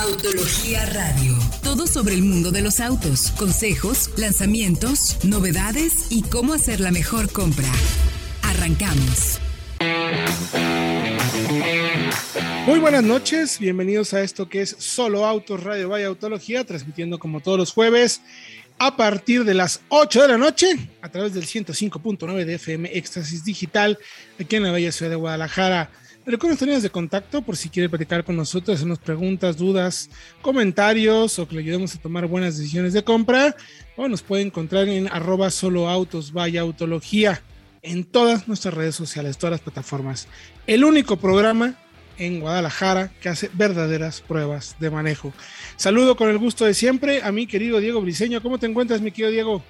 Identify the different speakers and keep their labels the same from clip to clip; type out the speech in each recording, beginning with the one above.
Speaker 1: Autología Radio. Todo sobre el mundo de los autos, consejos, lanzamientos, novedades y cómo hacer la mejor compra. Arrancamos.
Speaker 2: Muy buenas noches, bienvenidos a esto que es Solo Autos Radio Vaya Autología, transmitiendo como todos los jueves a partir de las 8 de la noche a través del 105.9 de FM Éxtasis Digital aquí en la bella ciudad de Guadalajara. Recuerden líneas de contacto por si quiere platicar con nosotros, hacernos preguntas, dudas, comentarios o que le ayudemos a tomar buenas decisiones de compra. O nos puede encontrar en arroba solo vaya autología en todas nuestras redes sociales, todas las plataformas. El único programa en Guadalajara que hace verdaderas pruebas de manejo. Saludo con el gusto de siempre a mi querido Diego Briseño. ¿Cómo te encuentras, mi querido Diego?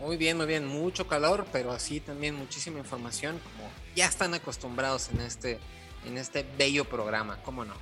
Speaker 3: Muy bien, muy bien. Mucho calor, pero así también muchísima información, como ya están acostumbrados en este en este bello programa, ¿cómo no?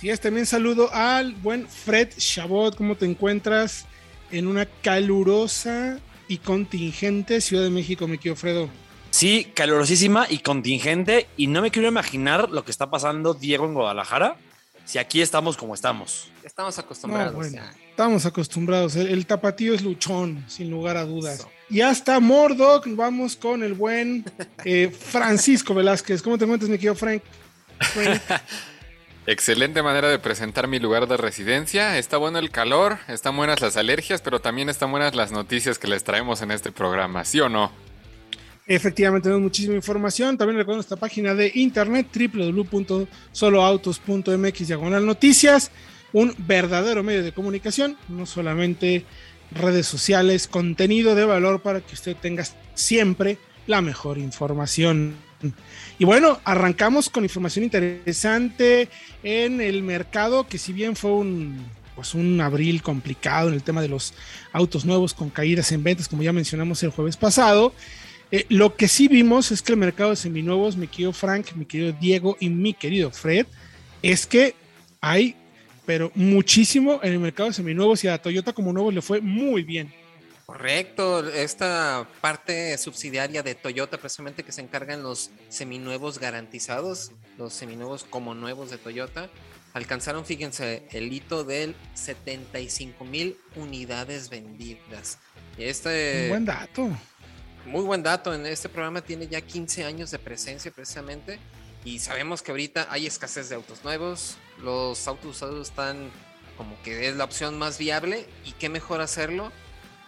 Speaker 2: Sí, es, también saludo al buen Fred Chabot, ¿cómo te encuentras en una calurosa y contingente Ciudad de México, mi querido Fredo?
Speaker 4: Sí, calurosísima y contingente, y no me quiero imaginar lo que está pasando Diego en Guadalajara, si aquí estamos como estamos.
Speaker 3: Estamos acostumbrados.
Speaker 2: estamos acostumbrados. El, tapatío es luchón, sin lugar a dudas. Y hasta Mordoc, vamos con el buen eh, Francisco Velázquez. ¿Cómo te encuentras, mi querido Frank?
Speaker 5: Excelente manera de presentar mi lugar de residencia. Está bueno el calor, están buenas las alergias, pero también están buenas las noticias que les traemos en este programa, ¿sí o no?
Speaker 2: Efectivamente, tenemos muchísima información. También recuerdo nuestra página de internet www.soloautos.mx diagonal noticias. Un verdadero medio de comunicación, no solamente redes sociales, contenido de valor para que usted tenga siempre la mejor información. Y bueno, arrancamos con información interesante en el mercado, que si bien fue un, pues un abril complicado en el tema de los autos nuevos con caídas en ventas, como ya mencionamos el jueves pasado, eh, lo que sí vimos es que el mercado de seminuevos, mi querido Frank, mi querido Diego y mi querido Fred, es que hay pero muchísimo en el mercado de seminuevos y a Toyota como nuevo le fue muy bien.
Speaker 3: Correcto, esta parte subsidiaria de Toyota precisamente que se encarga en los seminuevos garantizados, los seminuevos como nuevos de Toyota, alcanzaron, fíjense, el hito del 75 mil unidades vendidas.
Speaker 2: Este, buen dato.
Speaker 3: Muy buen dato, en este programa tiene ya 15 años de presencia precisamente y sabemos que ahorita hay escasez de autos nuevos, los autos usados están como que es la opción más viable y qué mejor hacerlo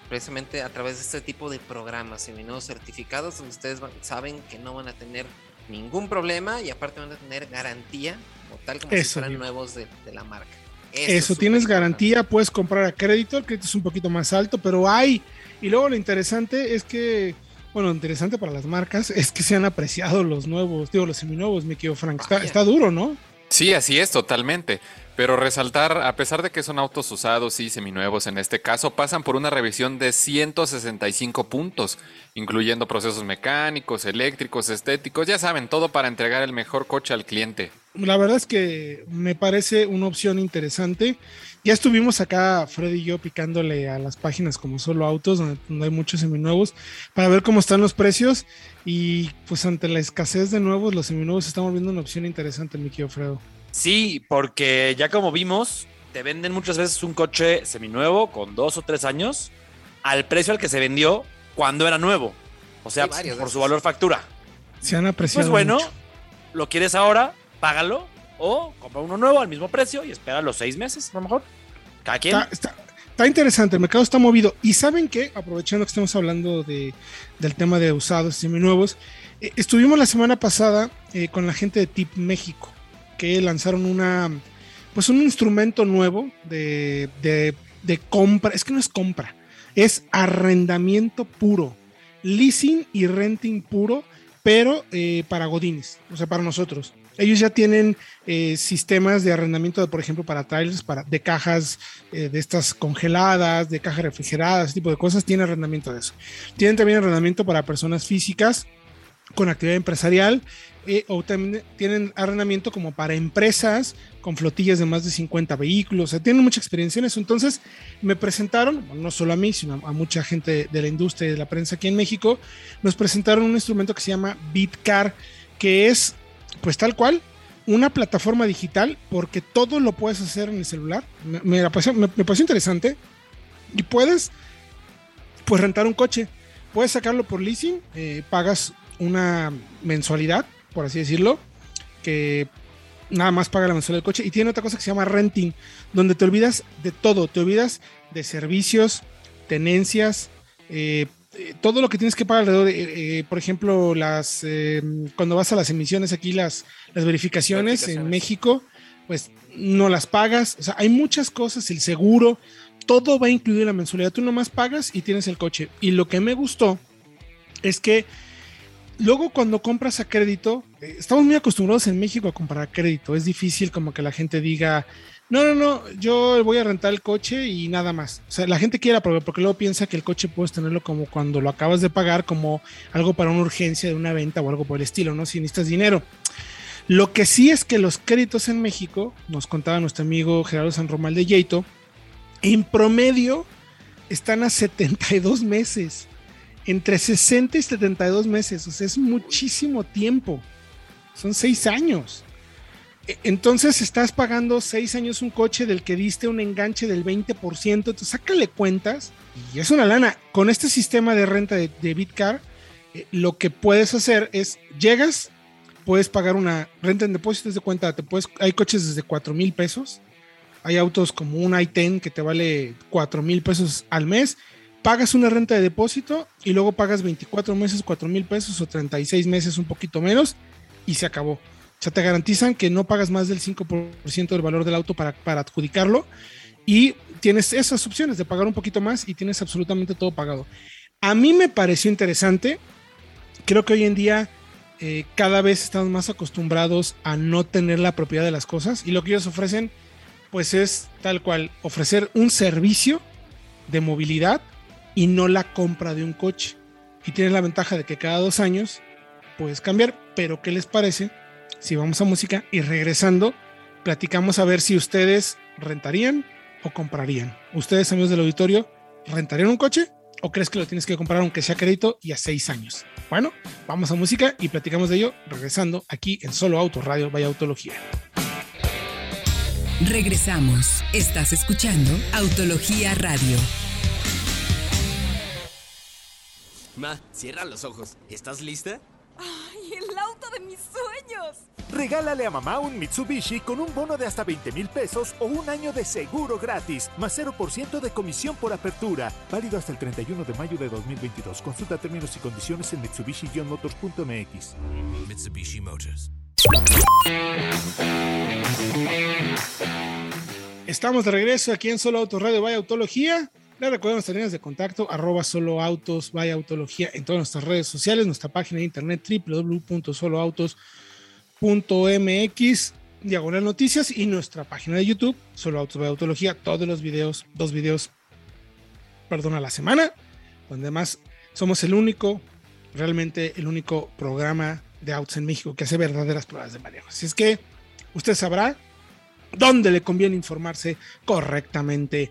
Speaker 3: precisamente a través de este tipo de programas nuevos certificados donde ustedes saben que no van a tener ningún problema y aparte van a tener garantía como tal como si fueran nuevos de, la marca.
Speaker 2: Eso, tienes garantía, puedes comprar a crédito, el crédito es un poquito más alto, pero hay. Y luego lo interesante es que bueno, interesante para las marcas es que se han apreciado los nuevos, digo, los seminuevos, mi querido Frank. Está, está duro, ¿no?
Speaker 5: Sí, así es, totalmente. Pero resaltar, a pesar de que son autos usados y seminuevos en este caso, pasan por una revisión de 165 puntos, incluyendo procesos mecánicos, eléctricos, estéticos, ya saben, todo para entregar el mejor coche al cliente.
Speaker 2: La verdad es que me parece una opción interesante. Ya estuvimos acá, Freddy y yo, picándole a las páginas como solo autos, donde, hay muchos seminuevos, para ver cómo están los precios. Y pues ante la escasez de nuevos, los seminuevos estamos viendo una opción interesante, mi querido Fredo.
Speaker 4: Sí, porque ya como vimos, te venden muchas veces un coche seminuevo con dos o tres años al precio al que se vendió cuando era nuevo. O sea, por su valor factura.
Speaker 2: Se han apreciado.
Speaker 4: Pues bueno, lo quieres ahora, págalo o compra uno nuevo al mismo precio y espera los seis meses, a lo mejor. Cada quien.
Speaker 2: Está, interesante, el mercado está movido. Y saben que, aprovechando que estamos hablando de, del tema de usados y seminuevos, eh, estuvimos la semana pasada eh, con la gente de Tip México que lanzaron una, pues un instrumento nuevo de, de, compra, es que no es compra, es arrendamiento puro, leasing y renting puro, pero eh, para Godines, o sea, para nosotros. Ellos ya tienen eh, sistemas de arrendamiento, de, por ejemplo, para trailers, para, de cajas eh, de estas congeladas, de cajas refrigeradas, ese tipo de cosas, tienen arrendamiento de eso. Tienen también arrendamiento para personas físicas con actividad empresarial eh, o también tienen arrendamiento como para empresas con flotillas de más de 50 vehículos, o sea, tienen mucha experiencia en eso. Entonces me presentaron, no solo a mí, sino a mucha gente de la industria y de la prensa aquí en México, nos presentaron un instrumento que se llama Bitcar, que es pues tal cual una plataforma digital porque todo lo puedes hacer en el celular. Me, me, pareció, me, interesante. Y puedes pues rentar un coche. Puedes sacarlo por leasing, eh, pagas una mensualidad, por así decirlo, que nada más paga la mensualidad del coche. Y tiene otra cosa que se llama renting, donde te olvidas de todo, te olvidas de servicios, tenencias, eh, eh, todo lo que tienes que pagar alrededor, eh, por ejemplo, las cuando vas a las emisiones aquí, las, las verificaciones, en México, pues no las pagas. O sea, hay muchas cosas, el seguro, todo va incluido en la mensualidad. Tú nomás pagas y tienes el coche. Y lo que me gustó es que luego cuando compras a crédito, estamos muy acostumbrados en México a comprar a crédito. Es difícil como que la gente diga, no, no, no, yo voy a rentar el coche y nada más. O sea, la gente quiere aprobar porque luego piensa que el coche puedes tenerlo como cuando lo acabas de pagar, como algo para una urgencia de una venta o algo por el estilo, ¿no? Si necesitas dinero. Lo que sí es que los créditos en México, nos contaba nuestro amigo Gerardo San Romal de Yeito, en promedio están a 72 meses. Entre 60 y 72 meses. O sea, es muchísimo tiempo. Son seis años. E, entonces estás pagando seis años un coche del que diste un enganche del 20%, entonces sácale cuentas y es una lana. Con este sistema de renta de, Bitcar, eh, lo que puedes hacer es, llegas, puedes pagar una renta en depósitos de cuenta, te puedes, hay coches desde 4 mil pesos, hay autos como un i10 que te vale 4 mil pesos al mes, pagas una renta de depósito y luego pagas 24 meses 4 mil pesos o 36 meses un poquito menos y se acabó. O sea, te garantizan que no pagas más del 5% del valor del auto para, adjudicarlo y tienes esas opciones de pagar un poquito más y tienes absolutamente todo pagado. A mí me pareció interesante. Creo que hoy en día eh, cada vez estamos más acostumbrados a no tener la propiedad de las cosas y lo que ellos ofrecen pues es tal cual ofrecer un servicio de movilidad y no la compra de un coche. Y tienes la ventaja de que cada dos años puedes cambiar, pero ¿qué les parece si vamos a música y regresando, platicamos a ver si ustedes rentarían o comprarían. Ustedes, amigos del auditorio, ¿rentarían un coche o crees que lo tienes que comprar aunque sea crédito y a seis años? Bueno, vamos a música y platicamos de ello regresando aquí en Solo Auto Radio Vaya Autología.
Speaker 1: Regresamos. Estás escuchando Autología Radio.
Speaker 6: Ma, cierra los ojos. ¿Estás lista?
Speaker 7: ¡Ay, el auto de mis sueños!
Speaker 8: Regálale a mamá un Mitsubishi con un bono de hasta 20 mil pesos o un año de seguro gratis, más 0% de comisión por apertura. Válido hasta el 31 de mayo de 2022. Consulta términos y condiciones en Mitsubishi-motors.mx. Mitsubishi Motors.
Speaker 2: Estamos de regreso aquí en Solo Auto Radio Vaya Autología. Les recuerdo nuestras líneas de contacto, arroba solo autos, vaya autología en todas nuestras redes sociales, nuestra página de internet www.soloautos.mx, diagonal noticias y nuestra página de YouTube, solo autos, vaya autología, todos los videos, dos videos, perdón, a la semana, donde además somos el único, realmente el único programa de autos en México que hace verdaderas pruebas de manejo. Así es que usted sabrá dónde le conviene informarse correctamente.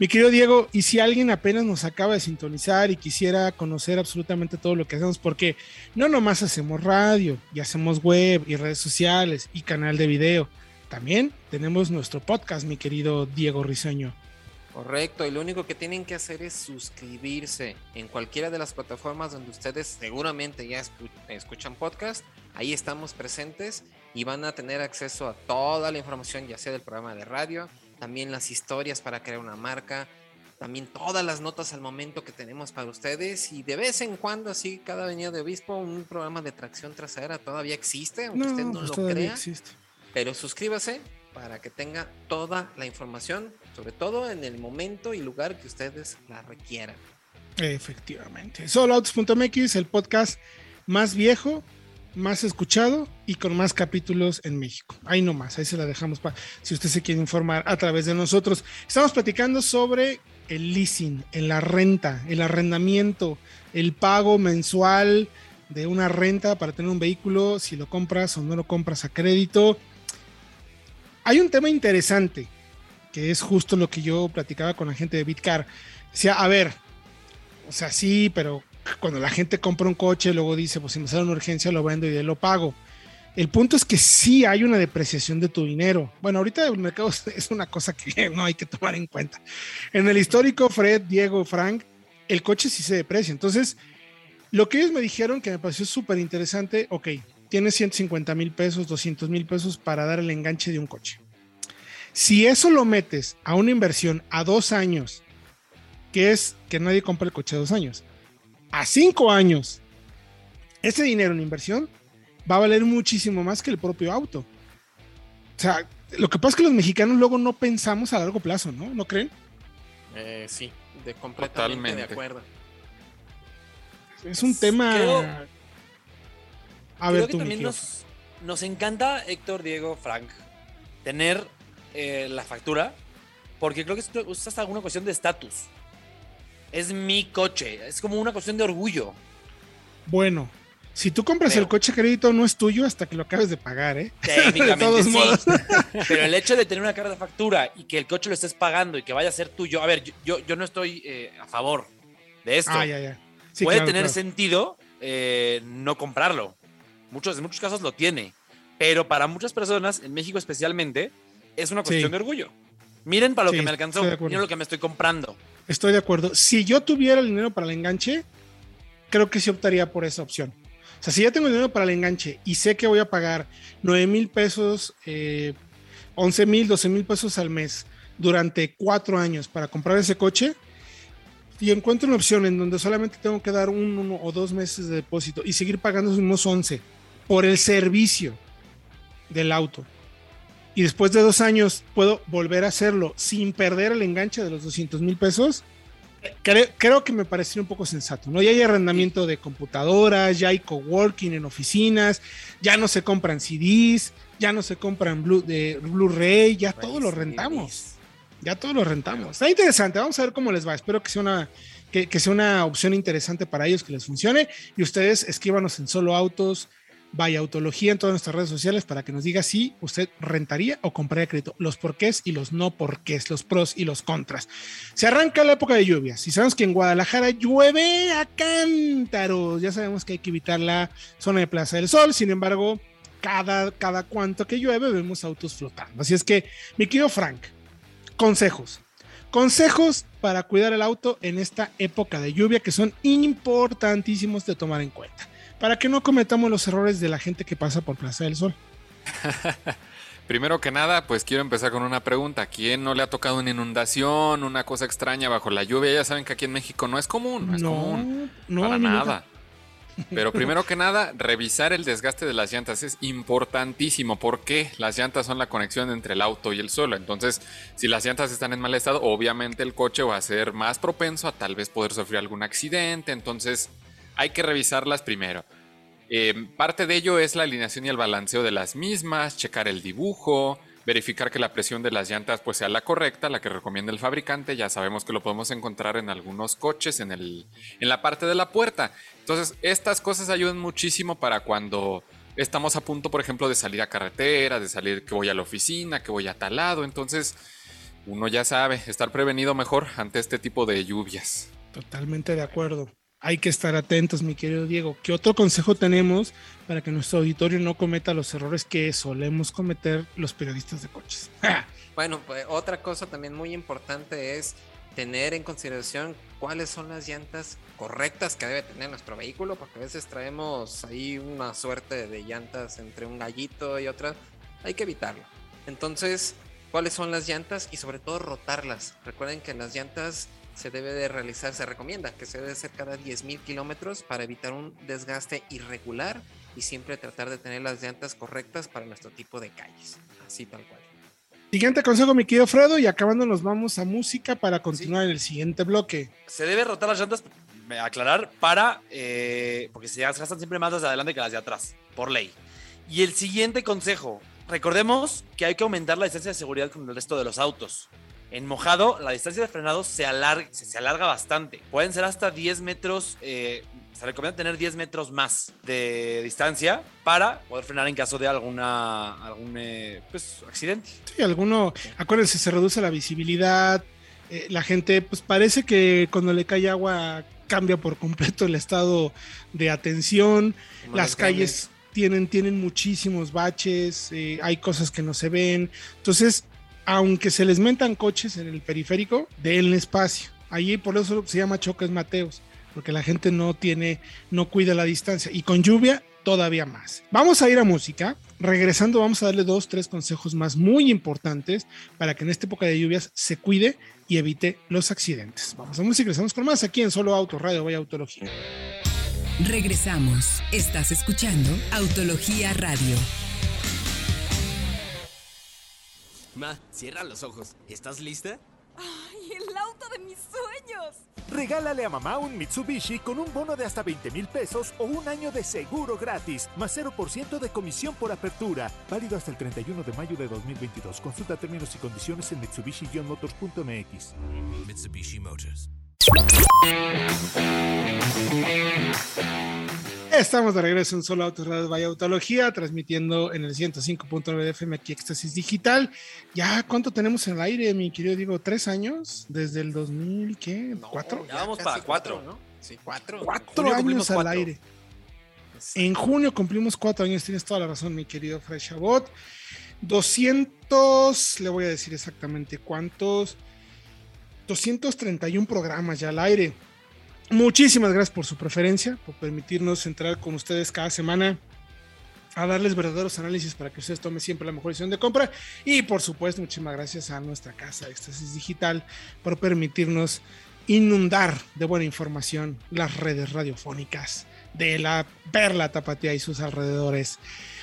Speaker 2: Mi querido Diego, y si alguien apenas nos acaba de sintonizar y quisiera conocer absolutamente todo lo que hacemos, porque no nomás hacemos radio, y hacemos web y redes sociales y canal de video, también tenemos nuestro podcast, mi querido Diego Riseño.
Speaker 3: Correcto, y lo único que tienen que hacer es suscribirse en cualquiera de las plataformas donde ustedes seguramente ya escuchan podcast. Ahí estamos presentes y van a tener acceso a toda la información, ya sea del programa de radio, también las historias para crear una marca, también todas las notas al momento que tenemos para ustedes y de vez en cuando, así cada venida de obispo, un programa de tracción trasera todavía existe, aunque usted no pues lo crea. Existe. Pero suscríbase para que tenga toda la información, sobre todo en el momento y lugar que ustedes la requieran.
Speaker 2: Efectivamente. Soloautos.mx, el podcast más viejo más escuchado y con más capítulos en México. Ahí nomás, ahí se la dejamos para si usted se quiere informar a través de nosotros. Estamos platicando sobre el leasing, la renta, el arrendamiento, el pago mensual de una renta para tener un vehículo, si lo compras o no lo compras a crédito. Hay un tema interesante, que es justo lo que yo platicaba con la gente de Bitcar. Decía, a ver, o sea, sí, pero cuando la gente compra un coche, luego dice, pues si me sale una urgencia lo vendo y lo pago. El punto es que sí hay una depreciación de tu dinero. Bueno, ahorita el mercado es una cosa que no hay que tomar en cuenta. En el histórico, Fred, Diego, Frank, el coche sí se deprecia. Entonces, lo que ellos me dijeron que me pareció súper interesante, ok, tienes 150 mil pesos, 200 mil pesos para dar el enganche de un coche. Si eso lo metes a una inversión a dos años, que es que nadie compra el coche a dos años, a cinco años, ese dinero en inversión va a valer muchísimo más que el propio auto. O sea, lo que pasa es que los mexicanos luego no pensamos a largo plazo, ¿no? ¿No creen?
Speaker 3: Eh, sí, de completamente de acuerdo.
Speaker 2: Es un tema.
Speaker 4: a ver, tú, también nos, nos encanta, Héctor, Diego, Frank, tener eh, la factura, porque creo que es hasta alguna cuestión de estatus. Es mi coche, es como una cuestión de orgullo.
Speaker 2: Bueno, si tú compras el coche crédito no es tuyo hasta que lo acabes de pagar, ¿eh?
Speaker 4: Técnicamente sí. Pero el hecho de tener una carta de factura y que el coche lo estés pagando y que vaya a ser tuyo, a ver, yo, yo no estoy eh, a favor de esto.
Speaker 2: Ah, ya, ya.
Speaker 4: Puede tener sentido eh, no comprarlo. Muchos, en muchos casos lo tiene. Pero para muchas personas, en México especialmente, es una cuestión de orgullo. Miren para lo que me alcanzó, miren lo que me estoy comprando.
Speaker 2: Estoy de acuerdo. Si yo tuviera el dinero para el enganche, creo que sí optaría por esa opción. O sea, si ya tengo dinero para el enganche y sé que voy a pagar 9 mil pesos, eh, 11 mil, 12 mil pesos al mes durante cuatro años para comprar ese coche, y encuentro una opción en donde solamente tengo que dar un, uno o dos meses de depósito y seguir pagando unos 11 por el servicio del auto. Y después de dos años puedo volver a hacerlo sin perder el enganche de los 200 mil pesos. Creo, creo, que me parecería un poco sensato, ¿no? Ya hay arrendamiento de computadoras, ya hay coworking en oficinas, ya no se compran CDs, ya no se compran Blu, Blu-ray, ya todo lo rentamos. Ya todo lo rentamos. Está interesante. Vamos a ver cómo les va. Espero que sea una, que, que sea una opción interesante para ellos, que les funcione. Y ustedes escríbanos en solo autos, vaya autología en todas nuestras redes sociales para que nos diga si usted rentaría o compraría crédito, los porqués y los no porqués, los pros y los contras. Se arranca la época de lluvias y sabemos que en Guadalajara llueve a cántaros. Ya sabemos que hay que evitar la zona de Plaza del Sol, sin embargo, cada, cada cuanto que llueve vemos autos flotando. Así es que, mi querido Frank, consejos. Consejos para cuidar el auto en esta época de lluvia que son importantísimos de tomar en cuenta. Para que no cometamos los errores de la gente que pasa por Plaza del Sol.
Speaker 5: Primero que nada, pues quiero empezar con una pregunta. ¿Quién no le ha tocado una inundación, una cosa extraña bajo la lluvia? Ya saben que aquí en México no es común, no es común.
Speaker 2: No,
Speaker 5: para nada. Pero primero que nada, revisar el desgaste de las llantas es importantísimo porque las llantas son la conexión entre el auto y el suelo. Entonces, si las llantas están en mal estado, obviamente el coche va a ser más propenso a tal vez poder sufrir algún accidente. Entonces, hay que revisarlas primero. Eh, parte de ello es la alineación y el balanceo de las mismas, checar el dibujo, verificar que la presión de las llantas pues sea la correcta, la que recomienda el fabricante. Ya sabemos que lo podemos encontrar en algunos coches en, el, en la parte de la puerta. Entonces, estas cosas ayudan muchísimo para cuando estamos a punto, por ejemplo, de salir a carretera, de salir que voy a la oficina, que voy a tal lado. Entonces, uno ya sabe, estar prevenido mejor ante este tipo de lluvias.
Speaker 2: Totalmente de acuerdo hay que estar atentos, mi querido Diego. ¿Qué otro consejo tenemos para que nuestro auditorio no cometa los errores que solemos cometer los periodistas de coches?
Speaker 3: bueno, pues otra cosa también muy importante es tener en consideración cuáles son las llantas correctas que debe tener nuestro vehículo, porque a veces traemos ahí una suerte de llantas entre un gallito y otra. Hay que evitarlo. Entonces, ¿cuáles son las llantas? Y sobre todo rotarlas. Recuerden que las llantas se debe de realizar, se recomienda que se debe hacer cada 10.000 kilómetros para evitar un desgaste irregular y siempre tratar de tener las llantas correctas para nuestro tipo de calles. Así tal cual.
Speaker 2: Siguiente consejo, mi querido Fredo, y acabando nos vamos a música para continuar en el siguiente bloque.
Speaker 4: Se debe rotar las llantas, aclarar, para, eh, porque se gastan siempre más las de adelante que las de atrás, por ley. Y el siguiente consejo, recordemos que hay que aumentar la distancia de seguridad con el resto de los autos. En mojado, la distancia de frenado se alarga, se, alarga bastante. Pueden ser hasta 10 metros. Eh, se recomienda tener 10 metros más de distancia para poder frenar en caso de alguna algún eh, pues, accidente.
Speaker 2: Sí, alguno. Acuérdense, se reduce la visibilidad. Eh, la gente, pues parece que cuando le cae agua cambia por completo el estado de atención. Las calles tienen, tienen muchísimos baches, eh, hay cosas que no se ven. Entonces, aunque se les mentan coches en el periférico, den espacio. Allí por eso se llama choques Mateos, porque la gente no tiene, no cuida la distancia. Y con lluvia, todavía más. Vamos a ir a música. Regresando, vamos a darle dos, tres consejos más muy importantes para que en esta época de lluvias se cuide y evite los accidentes. Vamos a música, regresamos con más aquí en Solo Auto Radio, vaya Autología.
Speaker 1: Regresamos. Estás escuchando Autología Radio.
Speaker 6: Ma, cierra los ojos. ¿Estás lista?
Speaker 7: ¡Ay, el auto de mis sueños!
Speaker 8: Regálale a mamá un Mitsubishi con un bono de hasta 20 mil pesos o un año de seguro gratis, más 0% de comisión por apertura. Válido hasta el 31 de mayo de 2022. Consulta términos y condiciones en mitsubishi-motors.mx.
Speaker 6: Mitsubishi Motors.
Speaker 2: Estamos de regreso en Solo Autos Radio Vaya Autología, transmitiendo en el 105.9 de FM aquí Éxtasis Digital. Ya, ¿cuánto tenemos en el aire, mi querido Diego? ¿Tres años? ¿Desde el 2000, qué? ¿Cuatro?
Speaker 4: Ya vamos para cuatro.
Speaker 3: ¿no? Sí, cuatro.
Speaker 2: Cuatro años al
Speaker 4: cuatro.
Speaker 2: aire. En junio cumplimos cuatro años, tienes toda la razón, mi querido Freshabot. 200, le voy a decir exactamente cuántos. 231 programas ya al aire. Muchísimas gracias por su preferencia, por permitirnos entrar con ustedes cada semana a darles verdaderos análisis para que ustedes tomen siempre la mejor decisión de compra. Y por supuesto, muchísimas gracias a nuestra casa Éxtasis Digital por permitirnos inundar de buena información las redes radiofónicas de la Perla Tapatía y sus alrededores.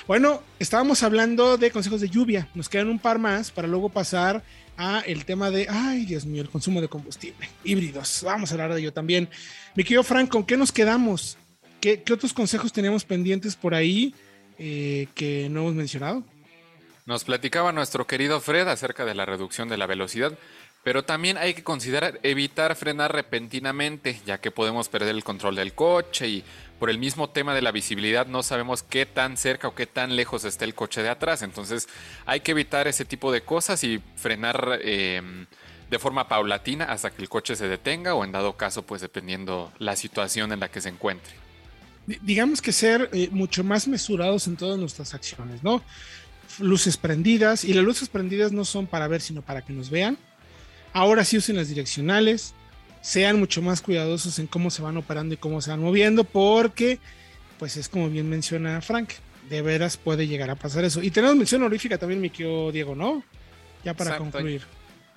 Speaker 2: Bueno, estábamos hablando de consejos de lluvia. Nos quedan un par más para luego pasar a el tema de, ay Dios mío, el consumo de combustible, híbridos. Vamos a hablar de ello también. Mi querido Frank, ¿con qué nos quedamos? ¿Qué, qué otros consejos teníamos pendientes por ahí eh, que no hemos mencionado?
Speaker 5: Nos platicaba nuestro querido Fred acerca de la reducción de la velocidad, pero también hay que considerar evitar frenar repentinamente, ya que podemos perder el control del coche y por el mismo tema de la visibilidad no sabemos qué tan cerca o qué tan lejos está el coche de atrás. Entonces hay que evitar ese tipo de cosas y frenar eh, de forma paulatina hasta que el coche se detenga o en dado caso, pues dependiendo la situación en la que se encuentre.
Speaker 2: Digamos que ser eh, mucho más mesurados en todas nuestras acciones, ¿no? Luces prendidas, y las luces prendidas no son para ver, sino para que nos vean. Ahora sí usen las direccionales, sean mucho más cuidadosos en cómo se van operando y cómo se van moviendo, porque, pues es como bien menciona Frank, de veras puede llegar a pasar eso. Y tenemos mención honorífica también, mi querido Diego, ¿no? Ya para
Speaker 3: Exacto.
Speaker 2: concluir.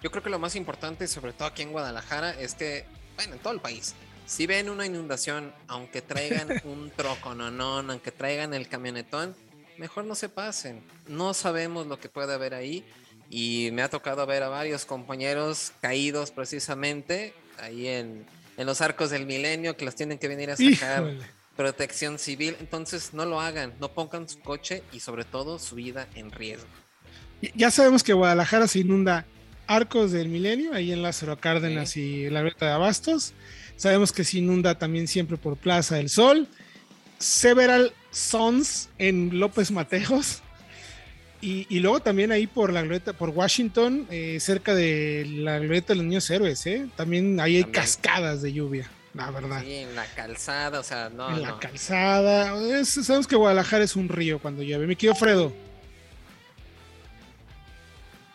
Speaker 3: Yo creo que lo más importante, sobre todo aquí en Guadalajara, es que, bueno, en todo el país, si ven una inundación, aunque traigan un trocononón, aunque traigan el camionetón, mejor no se pasen. No sabemos lo que puede haber ahí. Y me ha tocado ver a varios compañeros caídos precisamente ahí en, en los arcos del milenio que los tienen que venir a sacar
Speaker 2: Híjole.
Speaker 3: protección civil. Entonces no lo hagan, no pongan su coche y sobre todo su vida en riesgo.
Speaker 2: Ya sabemos que Guadalajara se inunda Arcos del Milenio, ahí en Lázaro Cárdenas y la Reta de Abastos. Sabemos que se inunda también siempre por Plaza del Sol. Several Sons en López Mateos. Y, y luego también ahí por la glorieta, por Washington, eh, cerca de la glorieta de los niños héroes, ¿eh? También ahí hay cascadas de lluvia, la verdad.
Speaker 3: Sí, en la calzada, o sea, no,
Speaker 2: en la calzada. Es- sabemos que Guadalajara es un río cuando llueve. Mi querido Fredo.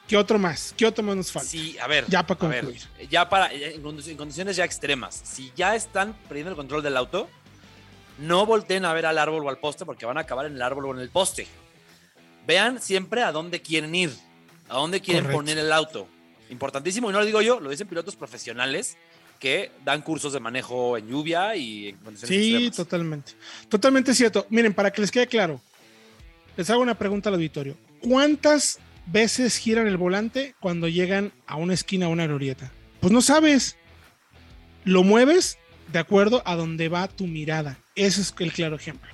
Speaker 2: ¿Qué otro más? ¿Qué otro más nos falta?
Speaker 4: Sí, a ver.
Speaker 2: Ya para
Speaker 4: ver,
Speaker 2: concluir.
Speaker 4: ya para, en condiciones ya extremas. Si ya están perdiendo el control del auto, no volteen a ver al árbol o al poste porque van a acabar en el árbol o en el poste. Vean siempre a dónde quieren ir, a dónde quieren
Speaker 2: Correcto.
Speaker 4: poner el auto. Importantísimo, y no lo digo yo, lo dicen pilotos profesionales que dan cursos de manejo en lluvia y en condiciones
Speaker 2: Sí,
Speaker 4: extremas.
Speaker 2: totalmente. Totalmente cierto. Miren, para que les quede claro, les hago una pregunta al auditorio. ¿Cuántas veces giran el volante cuando llegan a una esquina o una glorieta? Pues no sabes. Lo mueves de acuerdo a donde va tu mirada. Ese es el claro ejemplo.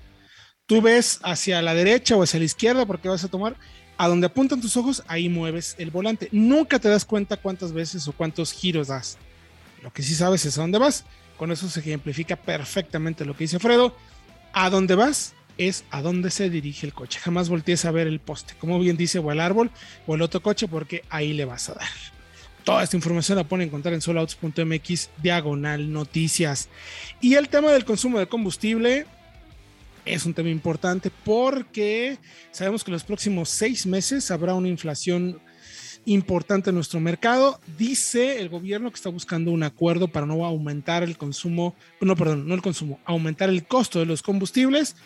Speaker 2: Tú ves hacia la derecha o hacia la izquierda porque vas a tomar. A donde apuntan tus ojos, ahí mueves el volante. Nunca te das cuenta cuántas veces o cuántos giros das. Lo que sí sabes es a dónde vas. Con eso se ejemplifica perfectamente lo que dice Fredo. A dónde vas es a dónde se dirige el coche. Jamás voltees a ver el poste, como bien dice, o el árbol o el otro coche, porque ahí le vas a dar. Toda esta información la pueden encontrar en soloautos.mx diagonal noticias. Y el tema del consumo de combustible, es un tema importante porque sabemos que en los próximos seis meses habrá una inflación importante en nuestro mercado. Dice el gobierno que está buscando un acuerdo para no aumentar el consumo, no, perdón, no el consumo, aumentar el costo de los combustibles.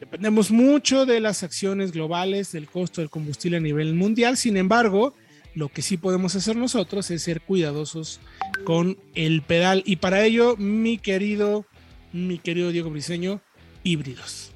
Speaker 2: Dependemos mucho de las acciones globales del costo del combustible a nivel mundial. Sin embargo, lo que sí podemos hacer nosotros es ser cuidadosos con el pedal. Y para ello, mi querido, mi querido Diego Briseño, híbridos.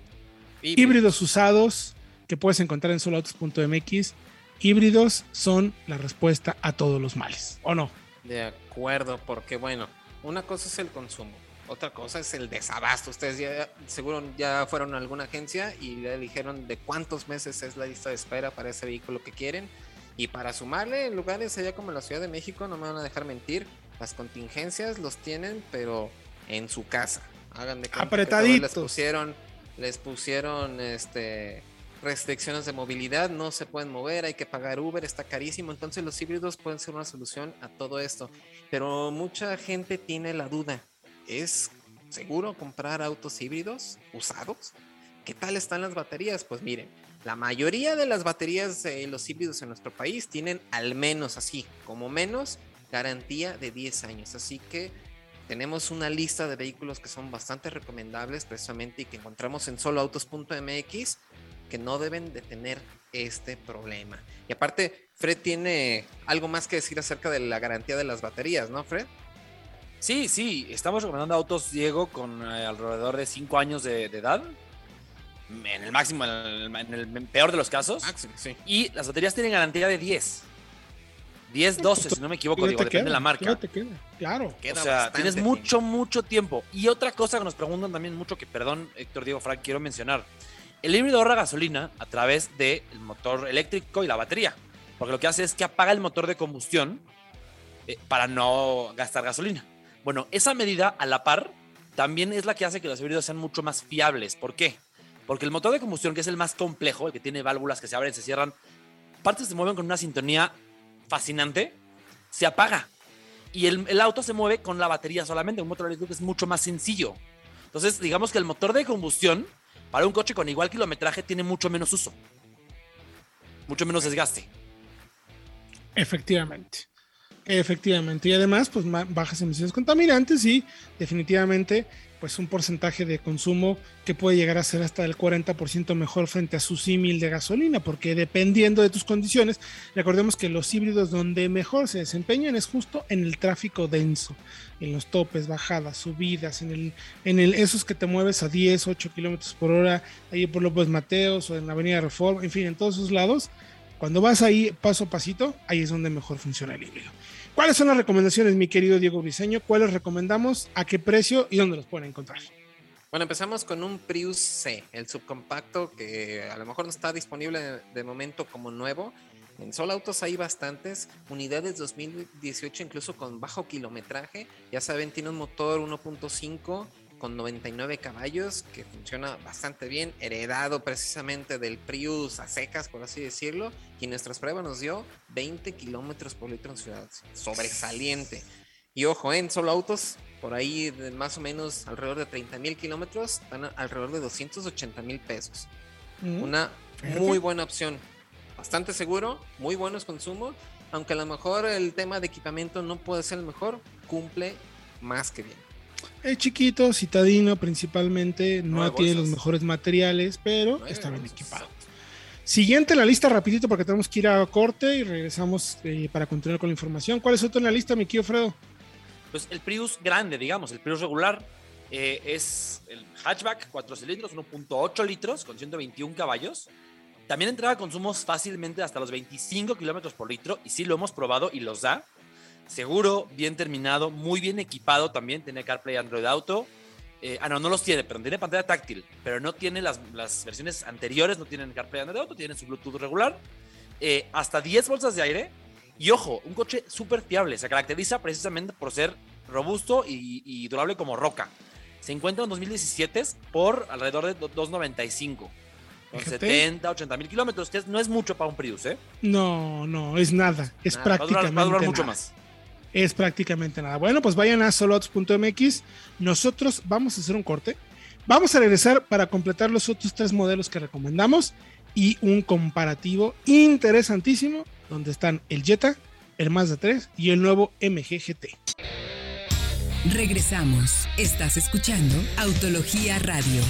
Speaker 2: Híbridos usados que puedes encontrar en soloautos.mx. Híbridos son la respuesta a todos los males, ¿o no?
Speaker 3: De acuerdo, porque bueno, una cosa es el consumo, otra cosa es el desabasto. Ustedes ya seguro ya fueron a alguna agencia y le dijeron de cuántos meses es la lista de espera para ese vehículo que quieren. Y para sumarle en lugares allá como la Ciudad de México, no me van a dejar mentir, las contingencias los tienen, pero en su casa. Hagan de
Speaker 2: Apretaditos.
Speaker 3: Les pusieron, les pusieron este restricciones de movilidad, no se pueden mover, hay que pagar Uber, está carísimo. Entonces los híbridos pueden ser una solución a todo esto. Pero mucha gente tiene la duda. ¿Es seguro comprar autos híbridos usados? ¿Qué tal están las baterías? Pues miren, la mayoría de las baterías de los híbridos en nuestro país tienen al menos así, como menos, garantía de 10 años. Así que tenemos una lista de vehículos que son bastante recomendables precisamente y que encontramos en soloautos.mx que no deben de tener este problema. Y aparte, Fred tiene algo más que decir acerca de la garantía de las baterías, ¿no, Fred?
Speaker 4: Sí, sí, estamos recomendando autos, Diego, con eh, alrededor de 5 años de, de edad. En el máximo, en el, en el peor de los casos.
Speaker 3: Máximo, sí.
Speaker 4: Y las baterías tienen garantía de 10. 10, 12, si no me equivoco, digo, depende de la marca.
Speaker 2: te queda, Claro.
Speaker 3: Queda
Speaker 4: o sea,
Speaker 3: bastante
Speaker 4: tienes
Speaker 3: tiempo.
Speaker 4: mucho, mucho tiempo. Y otra cosa que nos preguntan también mucho, que perdón, Héctor Diego Frank, quiero mencionar. El híbrido ahorra gasolina a través del motor eléctrico y la batería. Porque lo que hace es que apaga el motor de combustión eh, para no gastar gasolina. Bueno, esa medida a la par también es la que hace que los híbridos sean mucho más fiables. ¿Por qué? Porque el motor de combustión, que es el más complejo, el que tiene válvulas que se abren y se cierran, partes se mueven con una sintonía fascinante, se apaga. Y el, el auto se mueve con la batería solamente. Un motor eléctrico es mucho más sencillo. Entonces, digamos que el motor de combustión para un coche con igual kilometraje tiene mucho menos uso. Mucho menos desgaste.
Speaker 2: Efectivamente. Efectivamente. Y además, pues bajas emisiones contaminantes y definitivamente, pues un porcentaje de consumo que puede llegar a ser hasta el 40% mejor frente a su símil de gasolina, porque dependiendo de tus condiciones, recordemos que los híbridos donde mejor se desempeñan es justo en el tráfico denso, en los topes, bajadas, subidas, en el, en el, esos que te mueves a 10, 8 kilómetros por hora, ahí por López Mateos o en la Avenida Reforma, en fin, en todos esos lados. Cuando vas ahí paso a pasito, ahí es donde mejor funciona el híbrido. ¿Cuáles son las recomendaciones, mi querido Diego Briseño? ¿Cuáles recomendamos? ¿A qué precio y dónde los pueden encontrar?
Speaker 3: Bueno, empezamos con un Prius C, el subcompacto que a lo mejor no está disponible de, momento como nuevo. En Sol Autos hay bastantes unidades 2018, incluso con bajo kilometraje. Ya saben, tiene un motor 1.5 con 99 caballos que funciona bastante bien, heredado precisamente del Prius a secas, por así decirlo. Y nuestras pruebas nos dio 20 kilómetros por litro en ciudad, sobresaliente. Y ojo, en solo autos, por ahí de más o menos alrededor de 30 mil kilómetros, están alrededor de 280 mil pesos.
Speaker 2: Mm,
Speaker 3: Una muy buena opción. Bastante seguro, muy buenos consumos, aunque a lo mejor el tema de equipamiento no puede ser el mejor, cumple más que bien.
Speaker 2: Es chiquito, citadino principalmente, no tiene los mejores materiales, pero está bien
Speaker 3: bolsas.
Speaker 2: equipado. Siguiente en la lista, rapidito, porque tenemos que ir a corte y regresamos eh, para continuar con la información. ¿Cuál es otro en la lista, mi querido Fredo?
Speaker 4: Pues el Prius grande, digamos, el Prius regular, eh, es el hatchback, 4 cilindros, 1.8 litros, con 121 caballos. También entrega consumos fácilmente hasta los 25 kilómetros por litro, y sí lo hemos probado y los da. Seguro, bien terminado, muy bien equipado también, tiene CarPlay Android Auto. Eh, ah, no, no los tiene, pero tiene pantalla táctil, pero no tiene las, las versiones anteriores, no tienen CarPlay Android Auto, tienen su Bluetooth regular. Eh, hasta 10 bolsas de aire, y ojo, un coche súper fiable. Se caracteriza precisamente por ser robusto y, y durable como roca. Se encuentra en 2017 por alrededor de do- 2.95. Con
Speaker 2: Fíjate.
Speaker 4: 70, 80 mil kilómetros, que no es mucho para un Prius, ¿eh?
Speaker 2: No, no, es nada, es
Speaker 3: Nada, va a
Speaker 4: Va a durar,
Speaker 2: prácticamente
Speaker 4: va a durar
Speaker 2: nada.
Speaker 4: mucho más.
Speaker 2: Es prácticamente nada. Bueno, pues vayan a solots.mx. Nosotros vamos a hacer un corte, Vamos a regresar para completar los otros tres modelos que recomendamos y un comparativo interesantísimo donde están el Jetta, el Mazda 3 y el nuevo MG GT.
Speaker 1: Regresamos. Estás escuchando Autología Radio.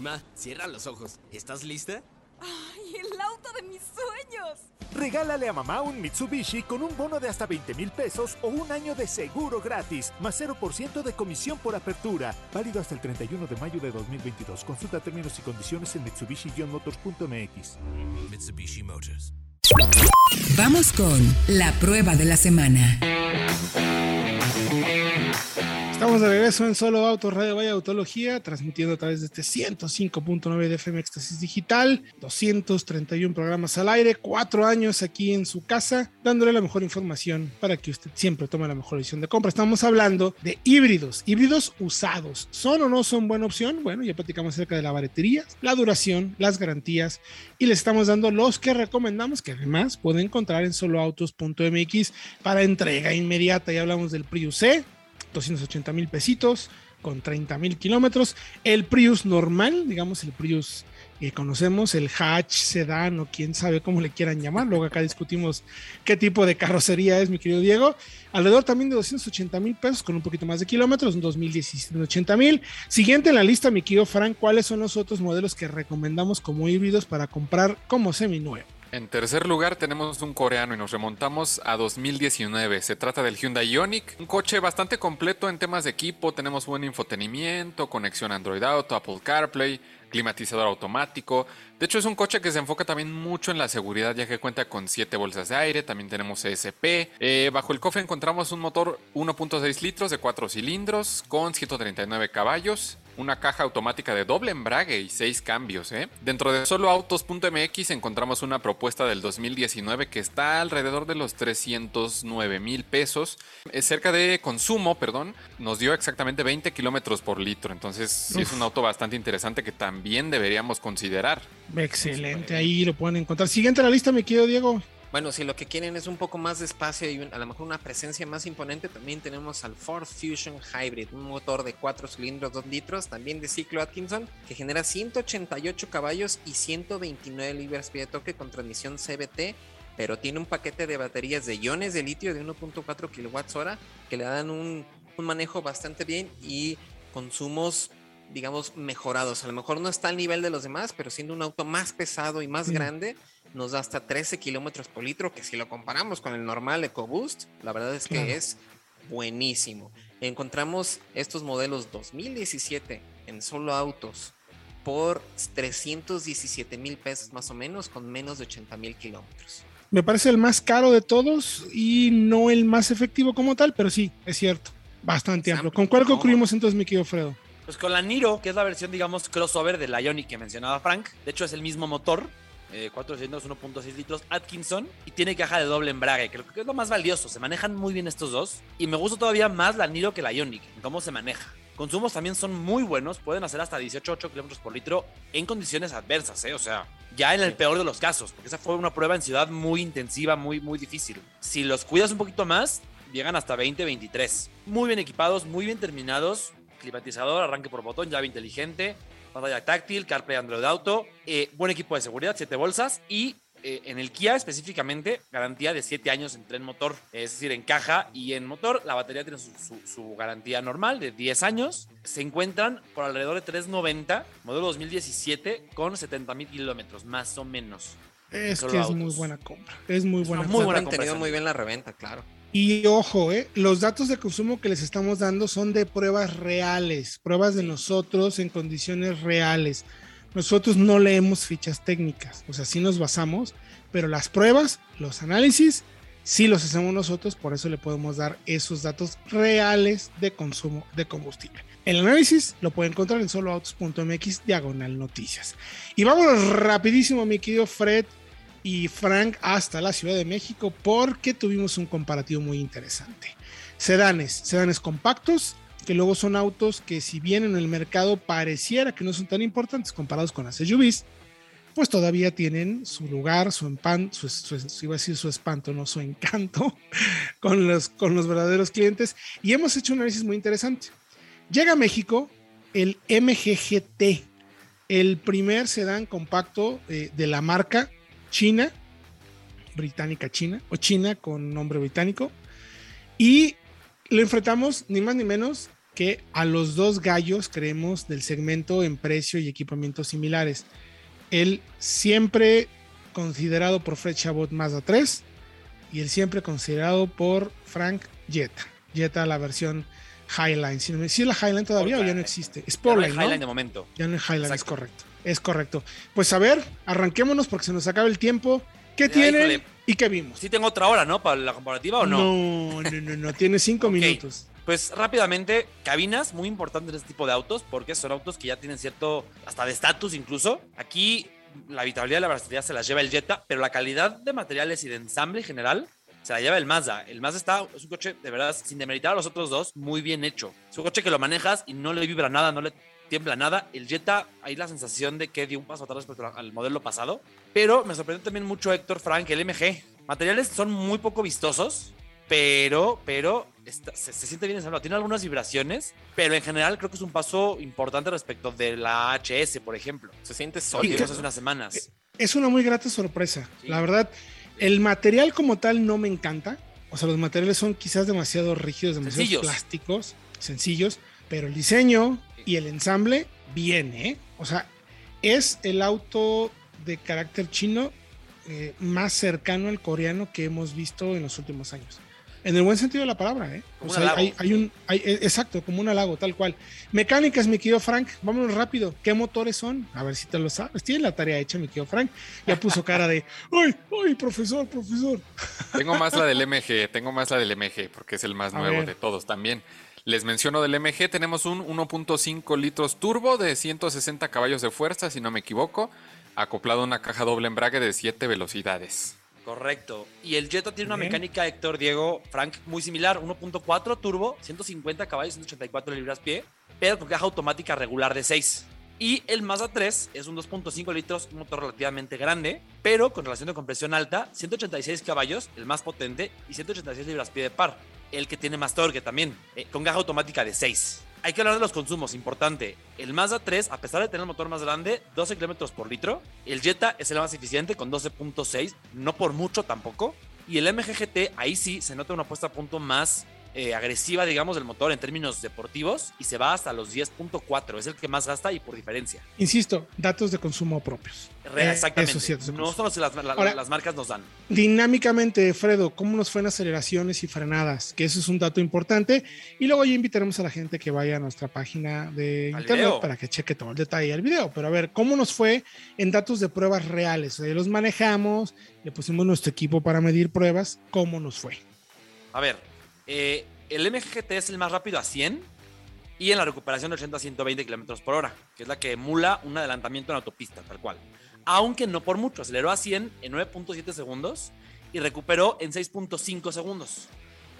Speaker 6: Ma, cierra los ojos. ¿Estás lista?
Speaker 7: ¡Ay, el auto de mis sueños!
Speaker 8: Regálale a mamá un Mitsubishi con un bono de hasta 20 mil pesos o un año de seguro gratis, más 0% de comisión por apertura. Válido hasta el 31 de mayo de 2022. Consulta términos y condiciones en Mitsubishi-motors.mx.
Speaker 6: Mitsubishi Motors.
Speaker 1: Vamos con la prueba de la semana.
Speaker 2: Estamos de regreso en Solo Auto Radio Vaya Autología, transmitiendo a través de este 105.9 de FM Éxtasis Digital, 231 programas al aire, cuatro años aquí en su casa, dándole la mejor información para que usted siempre tome la mejor decisión de compra. Estamos hablando de híbridos, híbridos usados. ¿Son o no son buena opción? Bueno, ya platicamos acerca de la batería, la duración, las garantías y les estamos dando los que recomendamos, que además pueden encontrar en soloautos.mx para entrega inmediata. Ya hablamos del Prius C 280 mil pesitos con 30 mil kilómetros. El Prius normal, digamos el Prius que conocemos, el hatch, sedán o quién sabe cómo le quieran llamar. Luego acá discutimos qué tipo de carrocería es, mi querido Diego. Alrededor también de 280 mil pesos con un poquito más de kilómetros, un 2017 80 mil. Siguiente en la lista, mi querido Frank, ¿cuáles son los otros modelos que recomendamos como híbridos para comprar como seminuevo?
Speaker 5: En tercer lugar tenemos un coreano y nos remontamos a 2019. Se trata del Hyundai Ioniq, un coche bastante completo en temas de equipo. Tenemos buen infotenimiento, conexión Android Auto, Apple CarPlay, climatizador automático. De hecho es un coche que se enfoca también mucho en la seguridad ya que cuenta con 7 bolsas de aire, también tenemos ESP. Eh, bajo el cofre encontramos un motor 1.6 litros de 4 cilindros con 139 caballos una caja automática de doble embrague y seis cambios. ¿eh? Dentro de soloautos.mx encontramos una propuesta del 2019 que está alrededor de los 309 mil pesos. Es cerca de consumo, perdón, nos dio exactamente 20 kilómetros por litro. Entonces sí es un auto bastante interesante que también deberíamos considerar.
Speaker 2: Excelente, ahí lo pueden encontrar. Siguiente a la lista, me querido Diego.
Speaker 3: Bueno, si lo que quieren es un poco más de espacio y a lo mejor una presencia más imponente, también tenemos al Ford Fusion Hybrid, un motor de 4 cilindros, 2 litros, también de ciclo Atkinson, que genera 188 caballos y 129 libras-pie de toque con transmisión CBT, pero tiene un paquete de baterías de iones de litio de 1.4 kWh que le dan un manejo bastante bien y consumos digamos mejorados. A lo mejor no está al nivel de los demás, pero siendo un auto más pesado y más
Speaker 2: Mm.
Speaker 3: grande, nos da hasta 13 kilómetros por litro, que si lo comparamos con el normal EcoBoost, la verdad es que
Speaker 2: Claro.
Speaker 3: es buenísimo. Encontramos estos modelos 2017 en solo autos por 317 mil pesos más o menos, con menos de 80 mil kilómetros.
Speaker 2: Me parece el más caro de todos y no el más efectivo como tal, pero sí, es cierto. Bastante amplio. ¿Con cuál concluimos entonces, mi querido Fredo?
Speaker 4: Pues con la Niro, que es la versión, digamos, crossover de la Ioniq que mencionaba Frank. De hecho, es el mismo motor. eh, 4 cilindros, 1.6 litros Atkinson. Y tiene caja de doble embrague, que es lo más valioso. Se manejan muy bien estos dos. Y me gusta todavía más la Niro que la Ioniq, en cómo se maneja. Consumos también son muy buenos. Pueden hacer hasta 18 kilómetros por litro en condiciones adversas, ¿eh? O sea, ya en el peor de los casos. Porque esa fue una prueba en ciudad muy intensiva, muy, muy difícil. Si los cuidas un poquito más, llegan hasta 20, 23. Muy bien equipados, muy bien terminados. Climatizador, arranque por botón, llave inteligente, pantalla táctil, CarPlay Android Auto, eh, buen equipo de seguridad, 7 bolsas y eh, en el Kia específicamente garantía de 7 años en tren motor, es decir, en caja y en motor. La batería tiene su, su- su garantía normal de 10 años. Se encuentran por alrededor de 390, modelo 2017 con 70 mil kilómetros, más o menos.
Speaker 2: Es que es
Speaker 4: autos.
Speaker 2: muy buena compra. Es muy
Speaker 4: Es
Speaker 2: buena compra.
Speaker 4: muy buena
Speaker 3: Han tenido muy bien la reventa, claro.
Speaker 2: Y ojo, eh, los datos de consumo que les estamos dando son de pruebas reales, pruebas de nosotros en condiciones reales. Nosotros no leemos fichas técnicas, o sea, sí nos basamos, pero las pruebas, los análisis, sí los hacemos nosotros, por eso le podemos dar esos datos reales de consumo de combustible. El análisis lo puede encontrar en soloautos.mx diagonal noticias. Y vámonos rapidísimo, mi querido Fred y Frank hasta la Ciudad de México porque tuvimos un comparativo muy interesante. Sedanes, sedanes compactos, que luego son autos que si bien en el mercado pareciera que no son tan importantes comparados con las SUVs, pues todavía tienen su lugar, su empan, su, espanto, no su encanto con los, con los verdaderos clientes. Y hemos hecho un análisis muy interesante. Llega a México el MGGT, el primer sedán compacto eh, de la marca China, británica China, o China con nombre británico. Y lo enfrentamos ni más ni menos que a los dos gallos, creemos, del segmento en precio y equipamientos similares. El siempre considerado por Fred Chabot Mazda 3 y el siempre considerado por Frank Jetta. Jetta la versión Highline. Si no- ¿Sí es la Highline todavía o ya no existe?
Speaker 4: Ya no
Speaker 2: Sportline, ¿no?
Speaker 4: Highline de momento.
Speaker 2: Ya no es Highline, es correcto. Es correcto. Pues a ver, arranquémonos porque se nos acaba el tiempo. ¿Qué
Speaker 4: híjole.
Speaker 2: y qué vimos?
Speaker 4: Sí tengo otra hora, ¿no? Para la comparativa o no.
Speaker 2: No, no, no, no. Tiene cinco minutos.
Speaker 4: Pues rápidamente, cabinas muy importantes en este tipo de autos porque son autos que ya tienen cierto, hasta de estatus incluso. Aquí la habitabilidad y la versatilidad se las lleva el Jetta, pero la calidad de materiales y de ensamble en general se la lleva el Mazda. El Mazda está, es un coche de verdad, sin demeritar a los otros dos, muy bien hecho. Es un coche que lo manejas y no le vibra nada, no le tiembla nada. El Jetta, hay la sensación de que dio un paso atrás respecto al modelo pasado. Pero me sorprendió también mucho Héctor Frank, el MG. Materiales son muy poco vistosos, pero, pero está- se, se siente bien ensamblado. Tiene algunas vibraciones, pero en general creo que es un paso importante respecto de la HS, por ejemplo.
Speaker 3: Se siente sólido.
Speaker 4: hace unas semanas.
Speaker 2: Es una muy grata sorpresa.
Speaker 4: Sí.
Speaker 2: La verdad, el material como tal no me encanta. O sea, los materiales son quizás demasiado rígidos, demasiado
Speaker 4: Sencillos.
Speaker 2: plásticos, sencillos, pero el diseño y el ensamble, bien, ¿eh? O sea, es el auto de carácter chino eh, más cercano al coreano que hemos visto en los últimos años. En el buen sentido de la palabra, ¿eh? O
Speaker 4: Como un
Speaker 2: sea,
Speaker 4: halago.
Speaker 2: hay, hay un, hay- eh, exacto, como un halago, tal cual. Mecánicas, mi querido Frank, vámonos rápido. ¿Qué motores son? A ver si te lo sabes. Tienes la tarea hecha, mi querido Frank. Ya puso cara de, ¡ay, ay, profesor, profesor!
Speaker 5: Tengo más la del MG, tengo más la del MG porque es el más
Speaker 2: A
Speaker 5: nuevo
Speaker 2: ver.
Speaker 5: de todos también. Les menciono del MG, tenemos un 1.5 litros turbo de 160 caballos de fuerza, si no me equivoco, acoplado a una caja doble embrague de 7 velocidades.
Speaker 4: Correcto. Y el Jetta tiene una
Speaker 2: Bien.
Speaker 4: mecánica, Héctor Diego, Frank, muy similar. 1.4 turbo, 150 caballos, 184 libras-pie, pero con caja automática regular de 6. Y el Mazda 3 es un 2.5 litros, un motor relativamente grande, pero con relación de compresión alta, 186 caballos, el más potente, y 186 libras-pie de par, el que tiene más torque también, eh, con caja automática de 6. Hay que hablar de los consumos, importante. El Mazda 3, a pesar de tener el motor más grande, 12 kilómetros por litro. El Jetta es el más eficiente con 12.6, no por mucho tampoco. Y el MGGT, ahí sí se nota una puesta a punto más eh, agresiva, digamos, del motor en términos deportivos y se va hasta los 10.4. Es el que más gasta y por diferencia.
Speaker 2: Insisto, datos de consumo propios.
Speaker 4: Re-
Speaker 2: Eh,
Speaker 4: Exactamente.
Speaker 2: eso sí,
Speaker 4: no que las, la-
Speaker 2: Ahora-
Speaker 4: las marcas nos dan.
Speaker 2: Dinámicamente, Fredo, ¿cómo nos fue en aceleraciones y frenadas? Que eso es un dato importante. Y luego ya invitaremos a la gente que vaya a nuestra página de
Speaker 4: Al
Speaker 2: internet
Speaker 4: video.
Speaker 2: para que cheque todo el detalle del video. Pero a ver, ¿cómo nos fue en datos de pruebas reales? O sea, los manejamos, le pusimos nuestro equipo para medir pruebas. ¿Cómo nos fue?
Speaker 4: A ver, eh, el MGGT es el más rápido a 100 y en la recuperación de 80 a 120 kilómetros por hora, que es la que emula un adelantamiento en autopista, tal cual. Aunque no por mucho, aceleró a 100 en 9.7 segundos y recuperó en 6.5 segundos.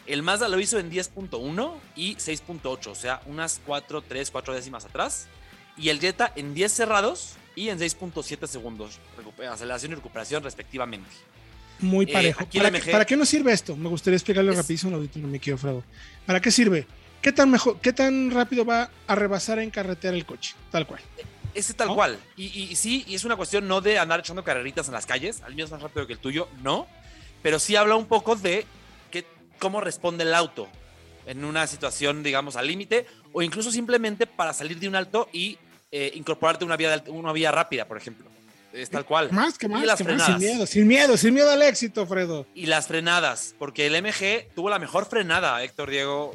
Speaker 4: El Mazda lo hizo en 10.1 y 6.8, o sea, unas 4, 3, 4 décimas atrás. Y el Jetta en 10 cerrados y en 6.7 segundos, aceleración y recuperación respectivamente.
Speaker 2: Muy
Speaker 4: Eh,
Speaker 2: parejo. ¿Para, qué, para qué nos sirve esto? Me gustaría explicarle
Speaker 4: Es-
Speaker 2: rapidísimo al auditorio, mi querido Fredo. ¿Para qué sirve? ¿Qué tan, mejor, ¿Qué tan rápido va a rebasar en carretera el coche? Tal cual.
Speaker 4: Ese tal
Speaker 2: ¿No?
Speaker 4: cual. Y, y- y sí, y es una cuestión no de andar echando carreritas en las calles. Al mío es más rápido que el tuyo, no. Pero sí habla un poco de que, cómo responde el auto en una situación, digamos, al límite. O incluso simplemente para salir de un alto y eh, incorporarte a una vía, de una vía rápida, por ejemplo. Es tal cual.
Speaker 2: Más que
Speaker 4: Y
Speaker 2: más,
Speaker 4: las
Speaker 2: que más, sin
Speaker 4: frenadas.
Speaker 2: miedo, sin miedo, sin miedo al éxito, Fredo.
Speaker 4: Y las frenadas, porque el MG tuvo la mejor frenada, Héctor Diego.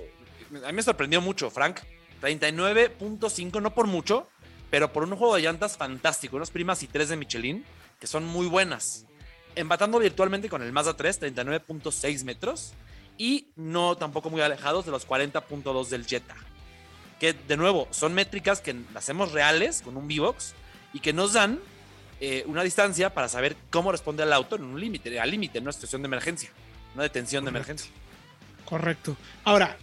Speaker 4: A mí me sorprendió mucho, Frank. 39.5, no por mucho, pero por un juego de llantas fantástico. Unos primas y tres de Michelin, que son muy buenas. Empatando virtualmente con el Mazda 3, 39.6 metros. Y no tampoco muy alejados de los 40.2 del Jetta. Que de nuevo, son métricas que hacemos reales con un V-Box y que nos dan eh, una distancia para saber cómo responde el auto en un límite, al límite, en una situación de emergencia, una detención de emergencia.
Speaker 2: Correcto. Ahora,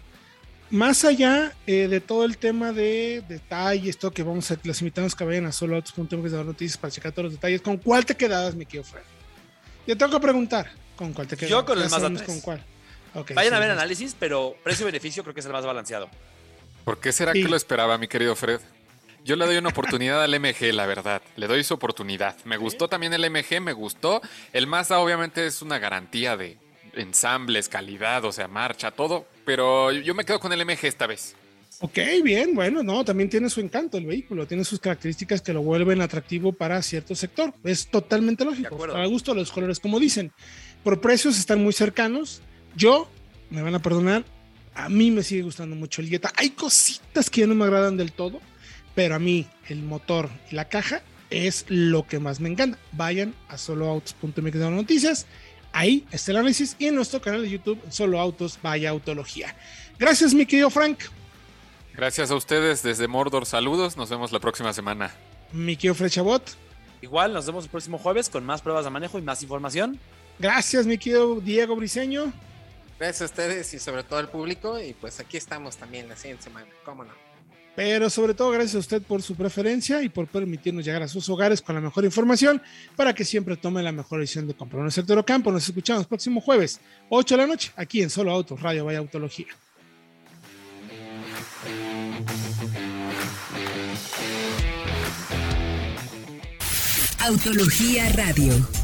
Speaker 2: más allá eh, de todo el tema de detalles, todo que vamos a, los invitamos que vayan a soloautos.mx de noticias para checar todos los detalles, ¿con cuál te quedabas, mi querido Fred? Yo tengo que preguntar, ¿con cuál te quedas?
Speaker 4: Yo con el 3.
Speaker 2: con cuál.
Speaker 4: Vayan
Speaker 2: sí,
Speaker 4: a ver análisis, pero precio-beneficio creo que es el más balanceado.
Speaker 5: ¿Por qué será
Speaker 2: Sí.
Speaker 5: que lo esperaba, mi querido Fred? Yo le doy una oportunidad al MG, la verdad. Le doy su oportunidad. Me gustó también el MG, me gustó. El Mazda obviamente es una garantía de ensambles, calidad, o sea, marcha, todo. Pero yo me quedo con el MG esta vez.
Speaker 2: Ok, bien, bueno, no, también tiene su encanto el vehículo, tiene sus características que lo vuelven atractivo para cierto sector. Es totalmente lógico. Para gusto los colores, como dicen. Por precios están muy cercanos. Yo, me van a perdonar, a mí me sigue gustando mucho el Jetta. Hay cositas que ya no me agradan del todo, pero a mí el motor y la caja es lo que más me encanta. Vayan a soloautos.mx de noticias. Ahí está el análisis y en nuestro canal de YouTube, Solo Autos, vaya Autología. Gracias, mi querido Frank.
Speaker 5: Gracias a ustedes desde Mordor. Saludos. Nos vemos la próxima semana.
Speaker 2: Mi querido Fred Chabot.
Speaker 4: Igual, nos vemos el próximo jueves con más pruebas de manejo y más información.
Speaker 2: Gracias, mi querido Diego Briseño.
Speaker 3: Gracias a ustedes y sobre todo al público. Y pues aquí estamos también la siguiente semana. ¿Cómo no?
Speaker 2: Pero sobre todo, gracias a usted por su preferencia y por permitirnos llegar a sus hogares con la mejor información para que siempre tome la mejor decisión de comprar. No es Héctor Ocampo. Nos escuchamos próximo jueves, 8 de la noche, aquí en Solo Autos, Radio Vaya Autología.
Speaker 1: Autología Radio.